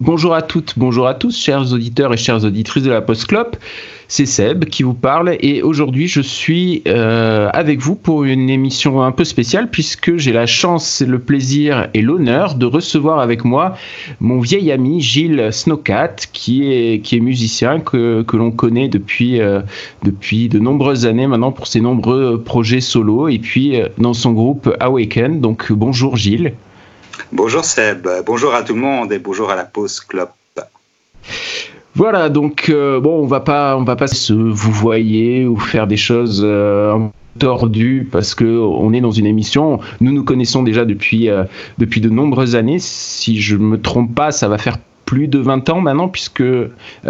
Bonjour à toutes, bonjour à tous, chers auditeurs et chères auditrices de la Post-Clop. C'est Seb qui vous parle et aujourd'hui je suis euh, avec vous pour une émission un peu spéciale puisque j'ai la chance, le plaisir et l'honneur de recevoir avec moi mon vieil ami Gilles Snowcat qui est, qui est musicien que, que l'on connaît depuis, euh, depuis de nombreuses années maintenant pour ses nombreux projets solo et puis euh, dans son groupe Awaken. Donc bonjour Gilles. Bonjour Seb, bonjour à tout le monde et bonjour à la pause club. Voilà, donc euh, bon, on va pas, on va pas se vous voyez ou faire des choses euh, tordues parce que on est dans une émission. Nous nous connaissons déjà depuis euh, depuis de nombreuses années. Si je me trompe pas, ça va faire plus de 20 ans maintenant puisque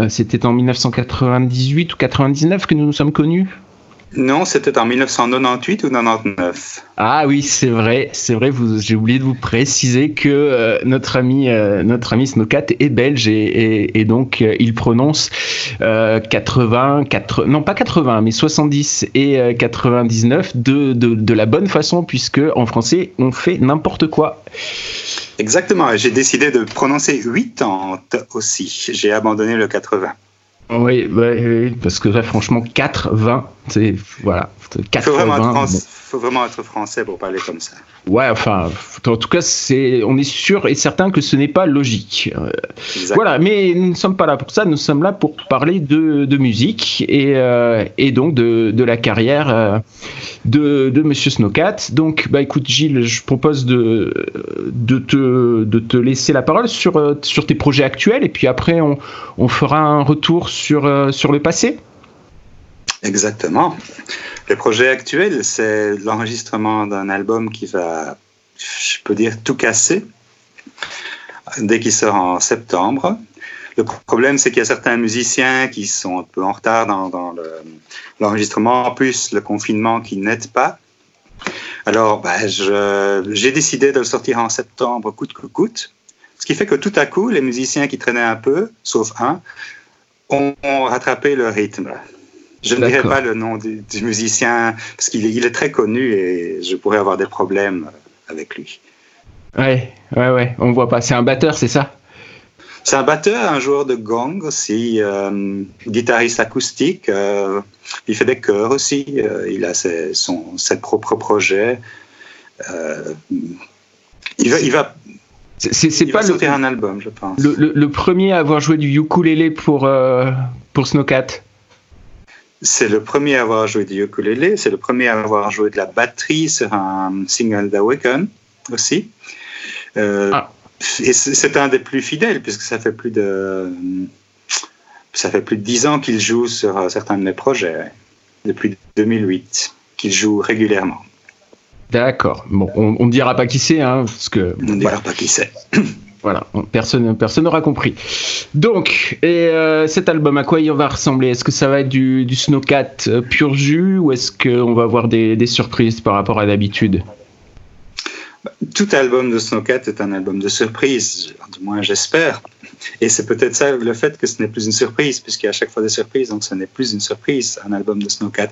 c'était en 1998 ou 99 que nous nous sommes connus. Non, c'était en 1998 ou 99. Ah oui, c'est vrai, c'est vrai. J'ai oublié de vous préciser que euh, notre ami, euh, notre ami Snowcat est belge et, et, et donc euh, il prononce 80, 4, non pas 80, mais 70 et 99 de, de, de la bonne façon puisque en français on fait n'importe quoi. Exactement. J'ai décidé de prononcer 80 aussi. J'ai abandonné le 80. Oui, ouais, oui, parce que là, franchement, 4, 20, c'est. Voilà. 4, faut, vraiment 20, être, faut vraiment être français pour parler comme ça. Ouais, enfin, en tout cas, c'est, on est sûr et certain que ce n'est pas logique. Euh, voilà, mais nous ne sommes pas là pour ça, nous sommes là pour parler de, de musique et, euh, et donc de, de, la carrière euh, de, de Monsieur Snowcat. Donc, bah écoute, Gilles, je propose de, de, te, de te laisser la parole sur, sur tes projets actuels et puis après, on, on fera un retour sur, sur le passé. Exactement. Le projet actuel, c'est l'enregistrement d'un album qui va, je peux dire, tout casser dès qu'il sort en septembre. Le problème, c'est qu'il y a certains musiciens qui sont un peu en retard dans, l'enregistrement, en plus le confinement qui n'aide pas. Alors, ben, j'ai décidé de le sortir en septembre, coûte que coûte. Ce qui fait que tout à coup, les musiciens qui traînaient un peu, sauf un, ont rattrapé le rythme. Je ne dirai pas le nom du, du musicien parce qu'il est, il est, très connu et je pourrais avoir des problèmes avec lui. Ouais, ouais, ouais, on voit pas. C'est un batteur, c'est ça? C'est un batteur, un joueur de gong aussi, euh, guitariste acoustique. Euh, il fait des chœurs aussi. Euh, il a ses, son, ses propres projets. Il va, il va c'est il pas va le, sortir un album, je pense. Le, le, le, premier à avoir joué du ukulélé pour, euh, pour Snowcat? C'est le premier à avoir joué du ukulélé, c'est le premier à avoir joué de la batterie sur un single d'Awaken aussi. Euh, ah. Et c'est un des plus fidèles puisque ça fait plus de ça fait plus de dix ans qu'il joue sur certains de mes projets depuis 2008 qu'il joue régulièrement. D'accord. Bon, on ne dira pas qui c'est, hein, parce que. On ne dira pas qui c'est. Voilà, personne personne n'aura compris. Donc, et euh, cet album, à quoi il va ressembler? Est-ce que ça va être du, du Snowcat euh, pur jus ou est-ce qu'on va avoir des, des, surprises par rapport à d'habitude? Tout album de Snowcat est un album de surprise, du moins j'espère. Et c'est peut-être ça le fait que ce n'est plus une surprise, puisqu'il y a à chaque fois des surprises, donc ce n'est plus une surprise, un album de Snowcat.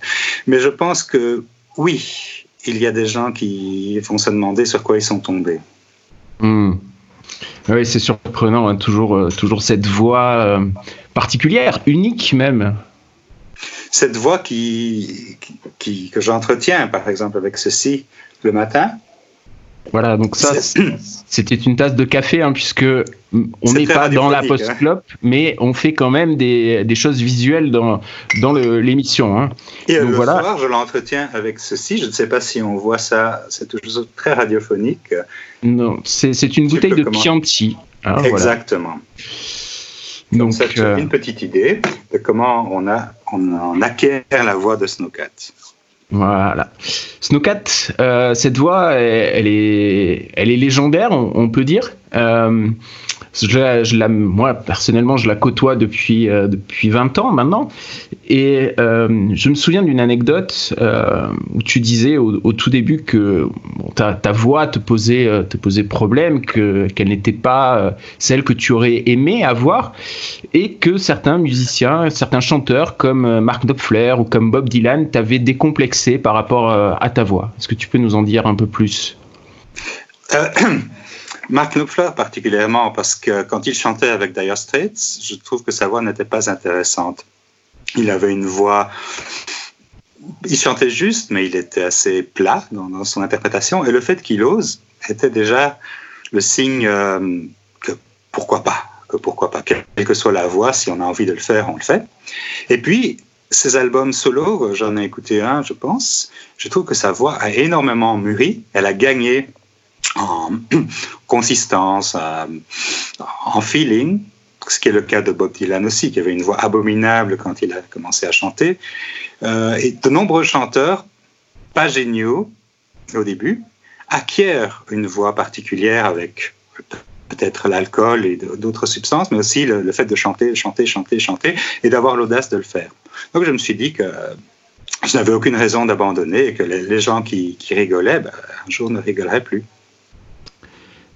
Mais je pense que oui, il y a des gens qui vont se demander sur quoi ils sont tombés. Mmh. Oui, c'est surprenant, hein, toujours, euh, toujours cette voix euh, particulière, unique même. Cette voix qui, que j'entretiens, par exemple, avec ceci le matin. Voilà, donc ça, c'était une tasse de café, hein, puisque on n'est pas dans la post-clope, hein. mais on fait quand même des, des choses visuelles dans, dans l'émission. Hein. Et donc, le voilà. soir, je l'entretiens avec ceci. Je ne sais pas si on voit ça, c'est toujours très radiophonique. Non, c'est une bouteille de Chianti. Hein, Exactement. Voilà. Donc, ça euh... une petite idée de comment on, a, on, on acquiert la voix de Snowcat. Voilà. Snowcat, euh, cette voix, elle, est, elle est légendaire, on peut dire? Euh, je la, je la, moi, personnellement, je la côtoie depuis, euh, depuis 20 ans maintenant. Et euh, je me souviens d'une anecdote euh, où tu disais au, au tout début que bon, ta, ta, voix te posait, euh, te posait problème, qu'elle qu n'était pas euh, celle que tu aurais aimé avoir, et que certains musiciens, certains chanteurs comme euh, Mark Knopfler ou comme Bob Dylan t'avaient décomplexé par rapport à ta voix. Est-ce que tu peux nous en dire un peu plus? Mark Knopfler particulièrement, parce que quand il chantait avec Dire Straits, je trouve que sa voix n'était pas intéressante. Il avait une voix... Il chantait juste, mais il était assez plat dans, son interprétation. Et le fait qu'il ose était déjà le signe euh, que pourquoi pas, que pourquoi pas, quelle que soit la voix, si on a envie de le faire, on le fait. Et puis, ses albums solo, j'en ai écouté un, je pense, je trouve que sa voix a énormément mûri. Elle a gagné en consistance, euh, en feeling, ce qui est le cas de Bob Dylan aussi, qui avait une voix abominable quand il a commencé à chanter. Euh, et de nombreux chanteurs, pas géniaux au début, acquièrent une voix particulière avec peut-être l'alcool et d'autres substances, mais aussi le, fait de chanter, chanter, chanter, chanter, et d'avoir l'audace de le faire. Donc je me suis dit que je n'avais aucune raison d'abandonner et que les, gens qui, rigolaient, ben, un jour ne rigoleraient plus.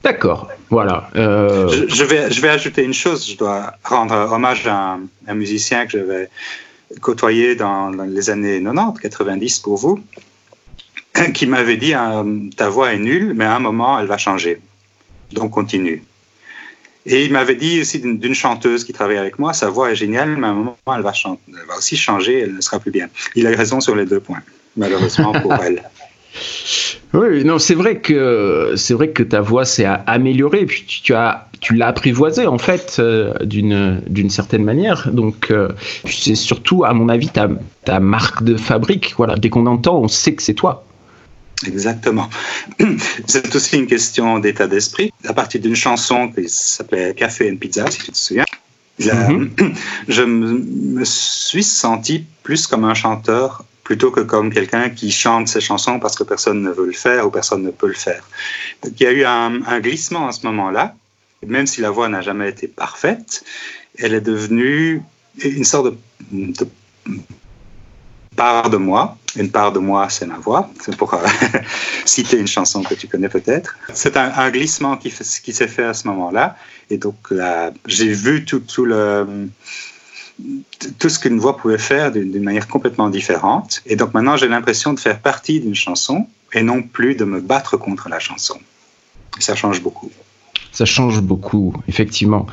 D'accord, voilà. Euh, je, vais, je vais ajouter une chose, je dois rendre hommage à un, musicien que j'avais côtoyé dans, les années 90, 90 pour vous, qui m'avait dit euh, ta voix est nulle, mais à un moment elle va changer. Donc continue. Et il m'avait dit aussi d'une chanteuse qui travaille avec moi, sa voix est géniale, mais à un moment elle va, elle va aussi changer, elle ne sera plus bien. Il a raison sur les deux points, malheureusement pour elle. Oui, non, c'est vrai que c'est vrai que ta voix s'est améliorée, puis tu, as tu l'as apprivoisée en fait euh, d'une d'une certaine manière. Donc euh, c'est surtout à mon avis ta, ta marque de fabrique. Voilà, dès qu'on entend, on sait que c'est toi. Exactement. C'est aussi une question d'état d'esprit. À partir d'une chanson qui s'appelait Café and Pizza, si tu te souviens, mhm. je me suis senti plus comme un chanteur plutôt que comme quelqu'un qui chante ses chansons parce que personne ne veut le faire ou personne ne peut le faire. Donc, il y a eu un, glissement à ce moment-là, même si la voix n'a jamais été parfaite, elle est devenue une sorte de, part de moi. Une part de moi, c'est ma voix. C'est pour euh, citer une chanson que tu connais peut-être. C'est un, glissement qui, s'est fait à ce moment-là. Et donc, j'ai vu tout le tout ce qu'une voix pouvait faire d'une manière complètement différente. Et donc maintenant, j'ai l'impression de faire partie d'une chanson et non plus de me battre contre la chanson. Ça change beaucoup. Ça change beaucoup, effectivement.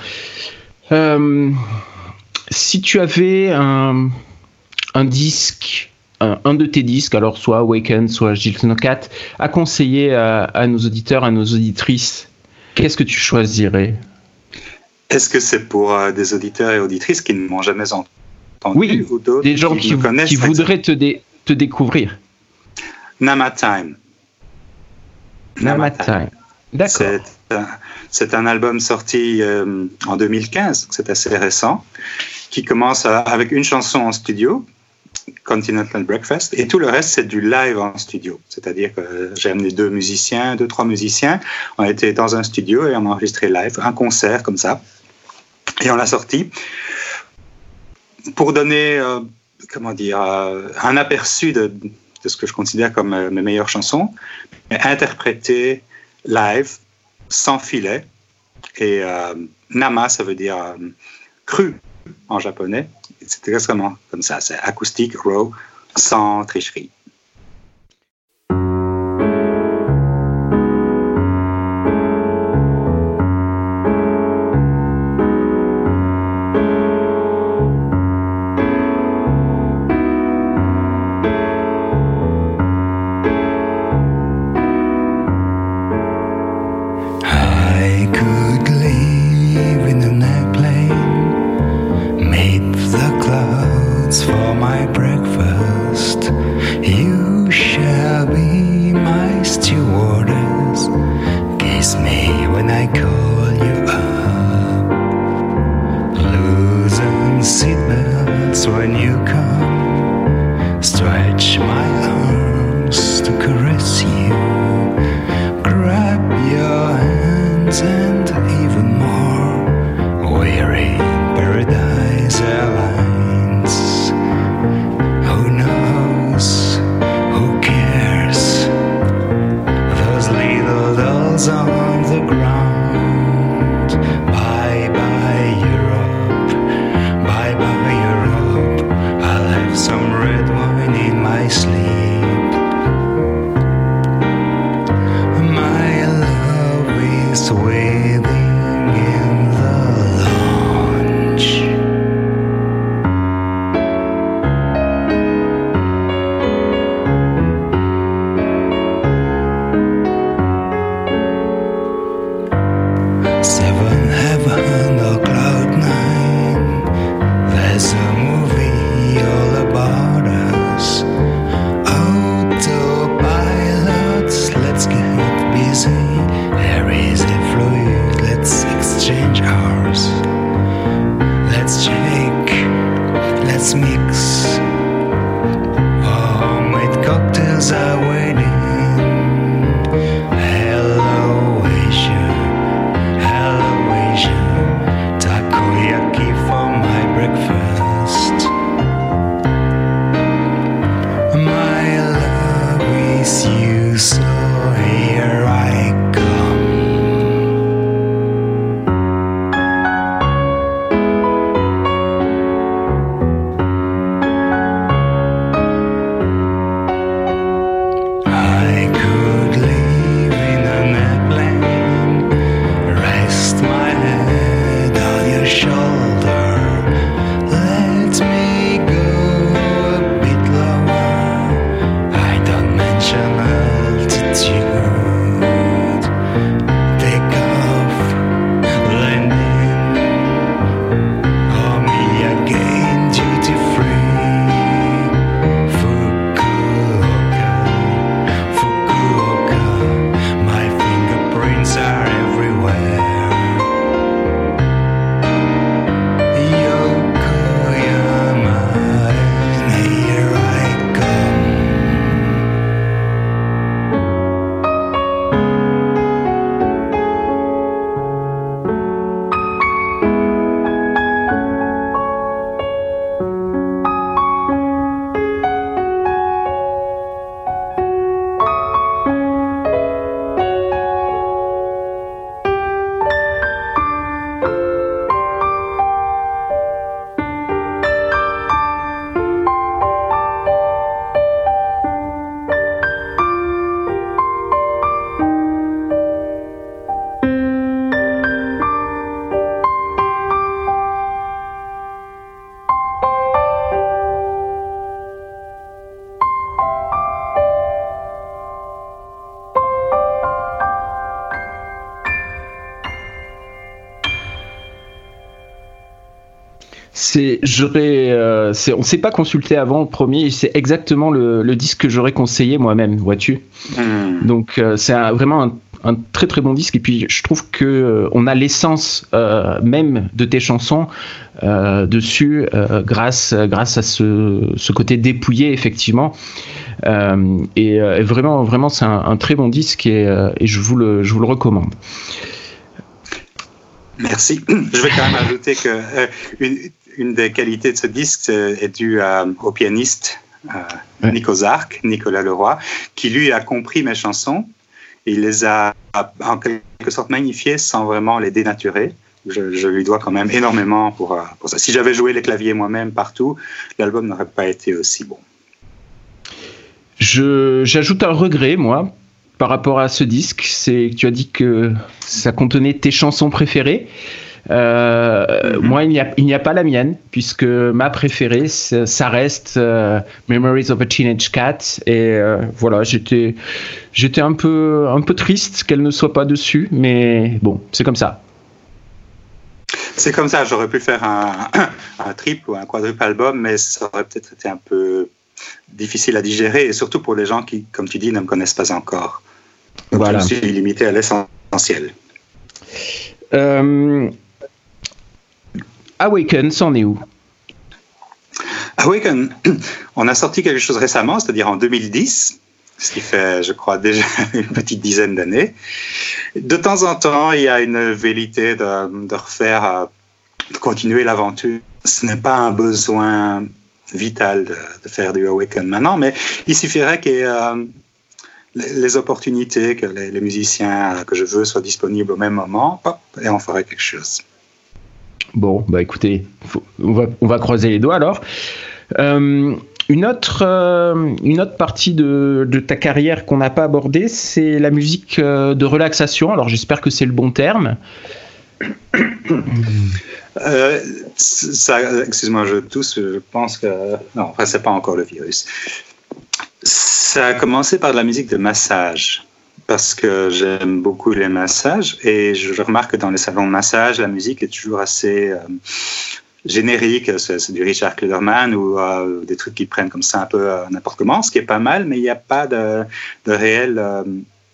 Euh, si tu avais un, disque, un, de tes disques, alors soit Awaken, soit Gilles Cat, à conseiller à nos auditeurs, à nos auditrices, qu'est-ce que tu choisirais? Est-ce que c'est pour euh, des auditeurs et auditrices qui ne m'ont jamais entendu oui, ou des gens qui, qui voudraient te, te, découvrir Nama Time. Nama Time. D'accord. C'est un, album sorti euh, en 2015, c'est assez récent, qui commence avec une chanson en studio, Continental Breakfast, et tout le reste, c'est du live en studio. C'est-à-dire que j'ai amené deux musiciens, deux, trois musiciens. On a été dans un studio et on a enregistré live, un concert comme ça. Et on l'a sorti pour donner, euh, comment dire, euh, un aperçu de, ce que je considère comme euh, mes meilleures chansons, mais interprétées live, sans filet. Et nama, ça veut dire cru en japonais. C'est exactement comme ça, c'est acoustique, raw, sans tricherie. on the ground. let's mix. Oh, Homemade cocktails are waiting. C'est, j'aurais, euh, on s'est pas consulté avant le premier. C'est exactement le, le disque que j'aurais conseillé moi-même, vois-tu. Hmm. Donc euh, c'est vraiment un, un très très bon disque. Et puis je trouve que euh, on a l'essence euh, même de tes chansons dessus grâce grâce à ce, ce côté dépouillé effectivement. Et, et vraiment vraiment c'est un, un très bon disque et, et je vous le je vous le recommande. Merci. Je vais quand même ajouter que euh, une, une des qualités de ce disque euh, est due à- au pianiste euh, Ouais. Nico Zark, Nicolas Leroy, qui lui a compris mes chansons. Il les a en quelque sorte magnifiées sans vraiment les dénaturer. Je, je lui dois quand même énormément pour, euh, pour ça. Si j'avais joué les claviers moi-même partout, l'album n'aurait pas été aussi bon. J'ajoute un regret, moi, par rapport à ce disque. C'est que tu as dit que ça contenait tes chansons préférées. Euh, Mhm. Moi, il n'y, a, pas la mienne, puisque ma préférée, ça ça reste euh, Memories of a Teenage Cat. Et euh, voilà, j'étais, j'étais un peu, un peu triste qu'elle ne soit pas dessus, mais bon, c'est comme ça. C'est comme ça, j'aurais pu faire un, un triple ou un quadruple album, mais ça aurait peut-être été un peu difficile à digérer, et surtout pour les gens qui, comme tu dis, ne me connaissent pas encore. Donc Voilà. je me suis limité à l'essentiel. Euh, Awaken, c'en est où? Awaken, on a sorti quelque chose récemment, c'est-à-dire en 2010, ce qui fait, je crois, déjà une petite dizaine d'années. De temps en temps, il y a une vérité de, refaire, euh, de continuer l'aventure. Ce n'est pas un besoin vital de, faire du Awaken maintenant, mais il suffirait ait euh, les, opportunités, que les, musiciens que je veux soient disponibles au même moment, et on ferait quelque chose. Bon, bah écoutez, on, va, va croiser les doigts alors. Euh, une, autre, euh, une autre partie de, ta carrière qu'on n'a pas abordée, c'est la musique euh, de relaxation. Alors j'espère que c'est le bon terme. Excuse-moi, je tousse, je pense que. Non, enfin, c'est pas encore le virus. Ça a commencé par de la musique de massage, parce que j'aime beaucoup les massages, et je remarque que dans les salons de massage, la musique est toujours assez euh, générique. C'est du Richard Klederman ou euh, des trucs qui prennent comme ça un peu euh, n'importe comment, ce qui est pas mal, mais il n'y a pas de, réelle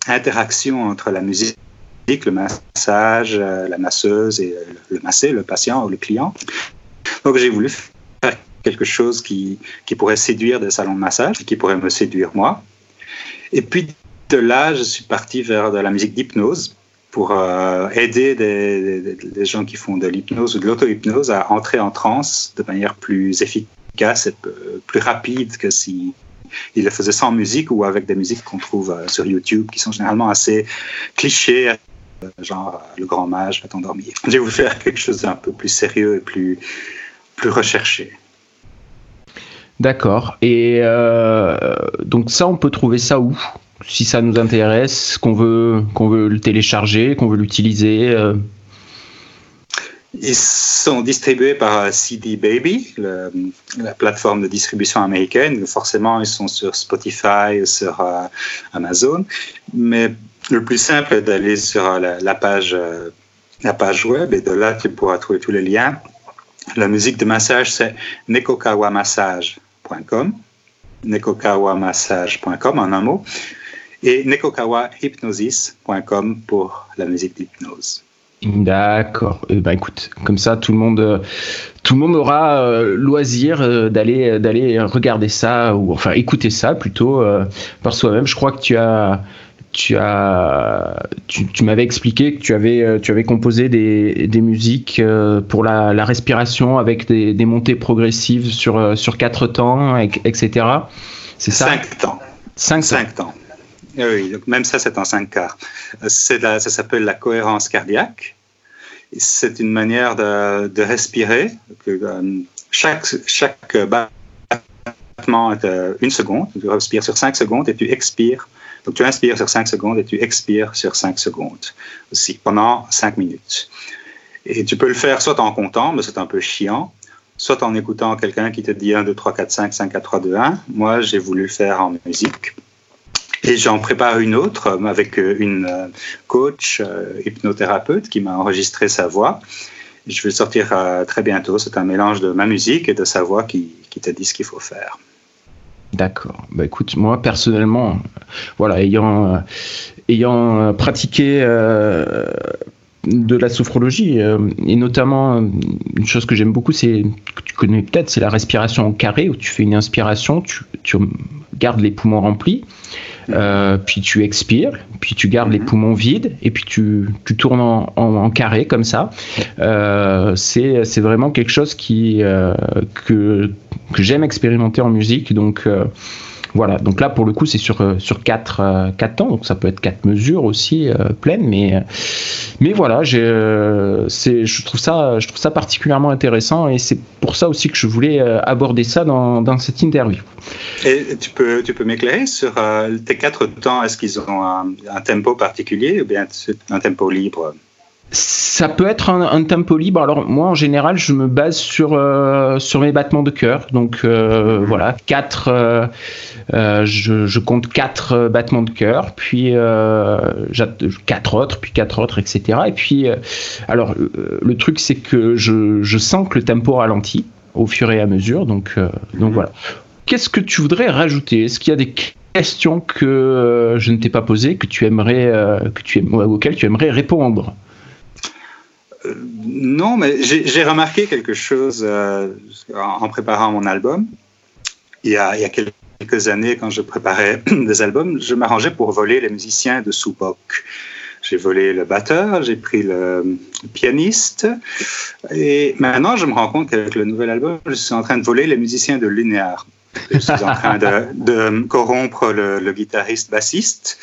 interaction entre la musique le massage, la masseuse et le massé, le patient ou le client. Donc j'ai voulu faire quelque chose qui, qui pourrait séduire des salons de massage, qui pourrait me séduire moi. Et puis de là, je suis parti vers de la musique d'hypnose pour euh, aider des, gens qui font de l'hypnose ou de l'auto-hypnose à entrer en transe de manière plus efficace et plus rapide que si il le faisait sans musique ou avec des musiques qu'on trouve euh, sur YouTube qui sont généralement assez clichés, genre le grand mage va t'endormir. J'ai voulu faire quelque chose d'un peu plus sérieux et plus, plus recherché. D'accord. Et euh, donc ça, on peut trouver ça où? Si ça nous intéresse, qu'on veut, qu'on veut le télécharger, qu'on veut l'utiliser euh... Ils sont distribués par CD Baby, la plateforme de distribution américaine. Forcément, ils sont sur Spotify, sur euh, Amazon. Mais le plus simple est d'aller sur la, page, euh, la page web et de là, tu pourras trouver tous les liens. La musique de massage, c'est nekokawamassage.com, nekokawamassage.com en un mot, et nekokawahypnosis.com pour la musique d'hypnose. D'accord. Eh ben écoute, comme ça tout le monde, euh, tout le monde aura euh, loisir euh, d'aller d'aller regarder ça ou enfin écouter ça plutôt euh, par soi-même. Je crois que tu as tu as tu, tu m'avais expliqué que tu avais tu avais composé des, des musiques pour la, la respiration avec des, des, montées progressives sur sur quatre temps etc. C'est ça? Cinq temps. Cinq, Cinq temps. Oui, donc même ça, c'est en cinq quarts. La, ça s'appelle la cohérence cardiaque. C'est une manière de, de respirer. Euh, chaque, chaque battement est euh, une seconde. Tu respires sur cinq secondes et tu expires. Donc tu inspires sur cinq secondes et tu expires sur cinq secondes aussi pendant cinq minutes. Et tu peux le faire soit en comptant, mais c'est un peu chiant, soit en écoutant quelqu'un qui te dit 1, 2, 3, 4, 5, 5, 4, 3, 2, 1. Moi, j'ai voulu le faire en musique. Et j'en prépare une autre avec une coach hypnothérapeute qui m'a enregistré sa voix. je vais sortir euh, très bientôt. C'est un mélange de ma musique et de sa voix qui, qui te dit ce qu'il faut faire. D'accord. Bah écoute, moi personnellement, voilà, ayant, ayant pratiqué de la sophrologie et notamment une chose que j'aime beaucoup, c'est que tu connais peut-être, c'est la respiration en carré où tu fais une inspiration, tu gardes les poumons remplis euh, puis tu expires, puis tu gardes les mhm. poumons vides, et puis tu, tu tournes en, carré comme ça. Euh, c'est vraiment quelque chose qui, euh, que, que j'aime expérimenter en musique. Donc voilà, donc là pour le coup c'est sur, euh, sur 4, euh, quatre temps, donc ça peut être 4 mesures aussi euh, pleines, mais, mais voilà, je trouve, ça, je trouve ça particulièrement intéressant et c'est pour ça aussi que je voulais aborder ça dans, dans cette interview. Et tu peux, tu peux m'éclairer sur tes 4 temps, est-ce qu'ils ont un, un, tempo particulier ou bien un tempo libre? Ça peut être un, tempo libre. Alors moi, en général, je me base sur euh, sur mes battements de cœur. Donc euh, mhm. voilà, quatre. Euh, je, compte quatre battements de cœur, puis quatre autres, puis quatre autres, etc. Et puis, alors le truc, c'est que je, je, sens que le tempo ralentit au fur et à mesure. Donc donc mhm. voilà. Qu'est-ce que tu voudrais rajouter? Est-ce qu'il y a des questions que je ne t'ai pas posées, que tu aimerais, que tu auxquelles tu aimerais répondre? Non, mais j'ai remarqué quelque chose euh, en préparant mon album. Il y, a, quelques années, quand je préparais des albums, je m'arrangeais pour voler les musiciens de Soupok. J'ai volé le batteur, j'ai pris le pianiste, et maintenant je me rends compte qu'avec le nouvel album, je suis en train de voler les musiciens de Lunéar. Je suis en train de, corrompre le, le, guitariste bassiste,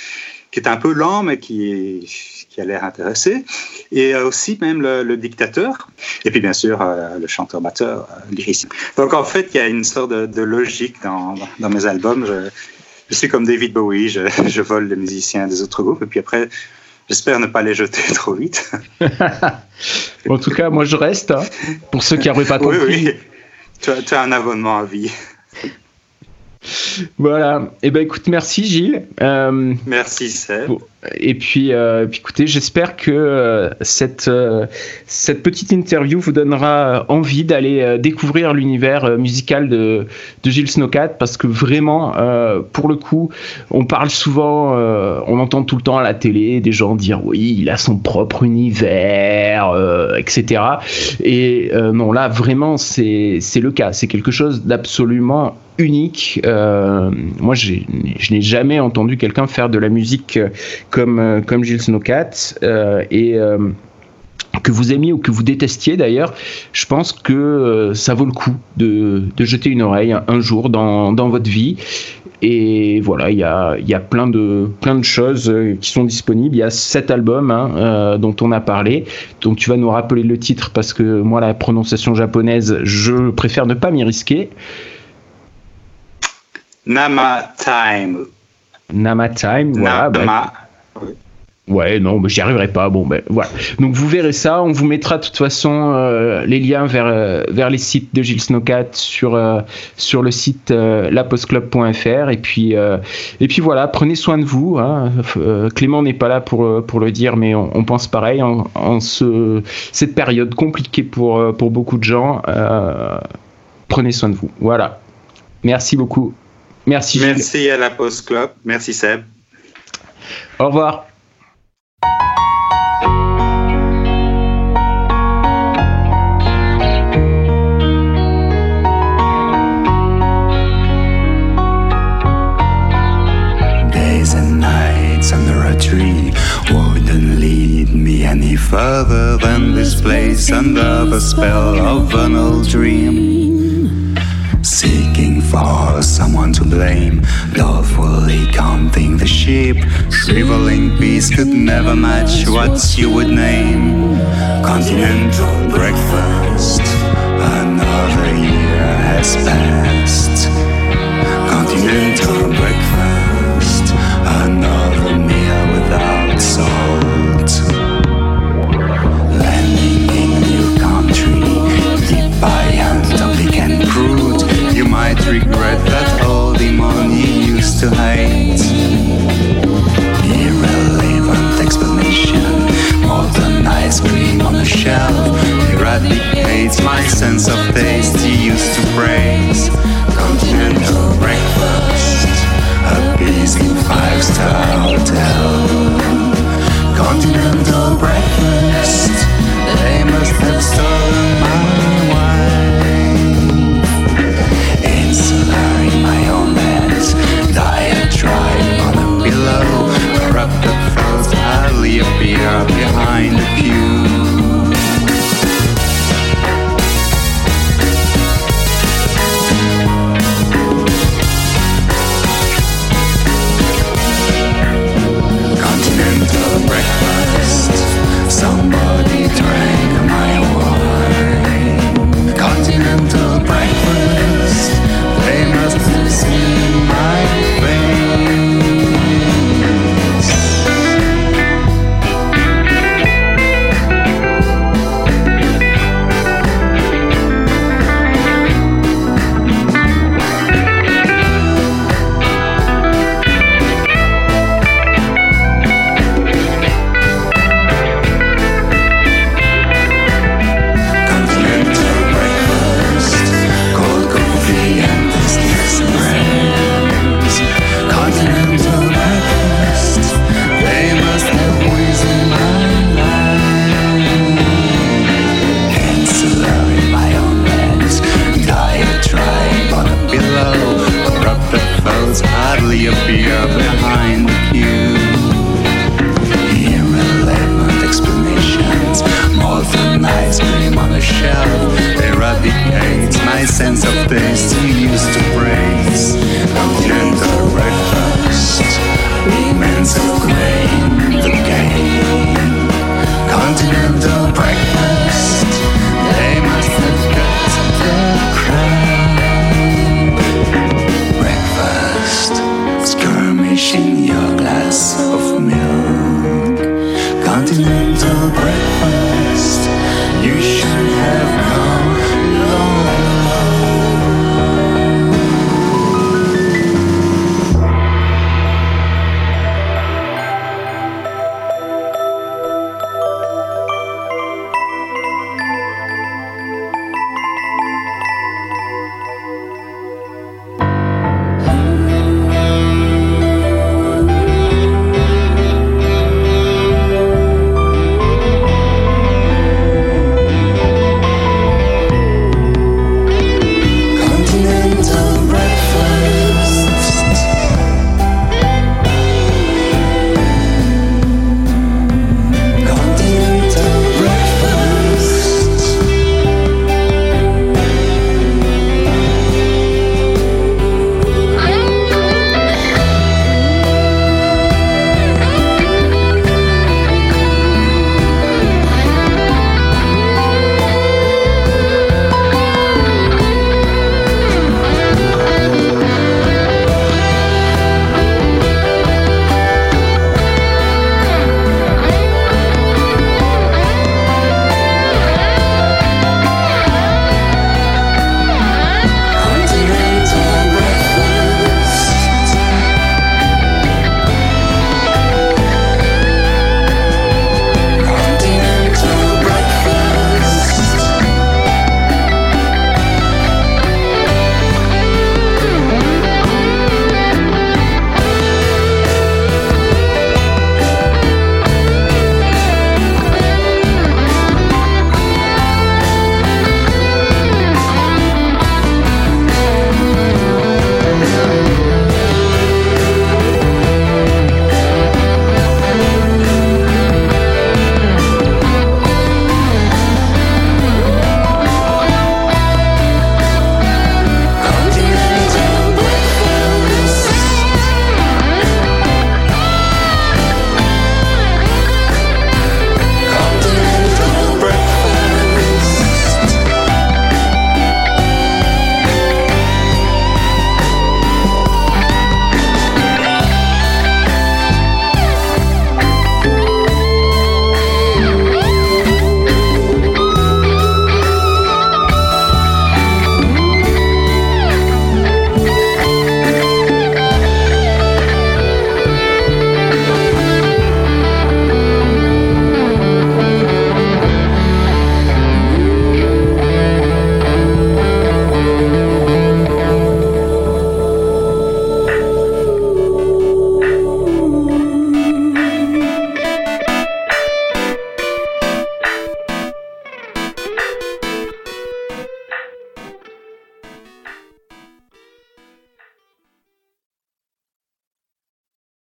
qui est un peu lent, mais qui, qui a l'air intéressé, et aussi même le, dictateur, et puis bien sûr euh, le chanteur-batteur, euh, Donc en fait, il y a une sorte de, logique dans, dans, mes albums. Je, suis comme David Bowie, je, je, vole les musiciens des autres groupes, et puis après, j'espère ne pas les jeter trop vite. en tout cas, moi je reste, hein, pour ceux qui n'auraient pas compris. Oui, oui. Tu as, tu as un abonnement à vie. Voilà. Et eh ben écoute, merci Gilles. Euh, merci Seb. Et puis, euh, écoutez, j'espère que euh, cette, cette petite interview vous donnera envie d'aller découvrir l'univers musical de, Gilles Snowcat parce que vraiment, pour le coup, on parle souvent, on entend tout le temps à la télé des gens dire oui, il a son propre univers, etc. Et non, là, vraiment, c'est le cas. C'est quelque chose d'absolument unique. Euh, moi, je n'ai jamais entendu quelqu'un faire de la musique euh, comme, euh, comme Gilles Snowcat. et que vous aimiez ou que vous détestiez d'ailleurs, je pense que ça vaut le coup de, de jeter une oreille un, jour dans, dans, votre vie. Et voilà, il y a, y a, plein, de, plein de choses qui sont disponibles. Il y a cet album hein, dont on a parlé. Donc tu vas nous rappeler le titre parce que moi, la prononciation japonaise, je préfère ne pas m'y risquer. Nama Time. Nama Time, voilà. Bah, ouais, non, mais j'y arriverai pas. Bon, ben voilà. Donc vous verrez ça. On vous mettra de toute façon euh, les liens vers, euh, vers les sites de Gilles Snowcat sur, euh, sur le site lapostclub.fr. Et puis, et puis voilà, prenez soin de vous. Hein. Clément n'est pas là pour, pour le dire, mais on, pense pareil en, en, ce, cette période compliquée pour, pour beaucoup de gens. prenez soin de vous. Voilà. Merci beaucoup. Merci. Merci à la Post Club. Merci Seb. Au revoir. Tree wouldn't lead me any further than this place under the spell of an old dream. Seeking for someone to blame, dolefully counting the sheep. Shriveling peace could never match what you would name. Continental breakfast, another year has passed. Continental breakfast, the crude might regret that old demon you used to hate. Irrelevant explanation, more than ice cream on a shelf. At my sense of taste he used to praise. Continental breakfast, a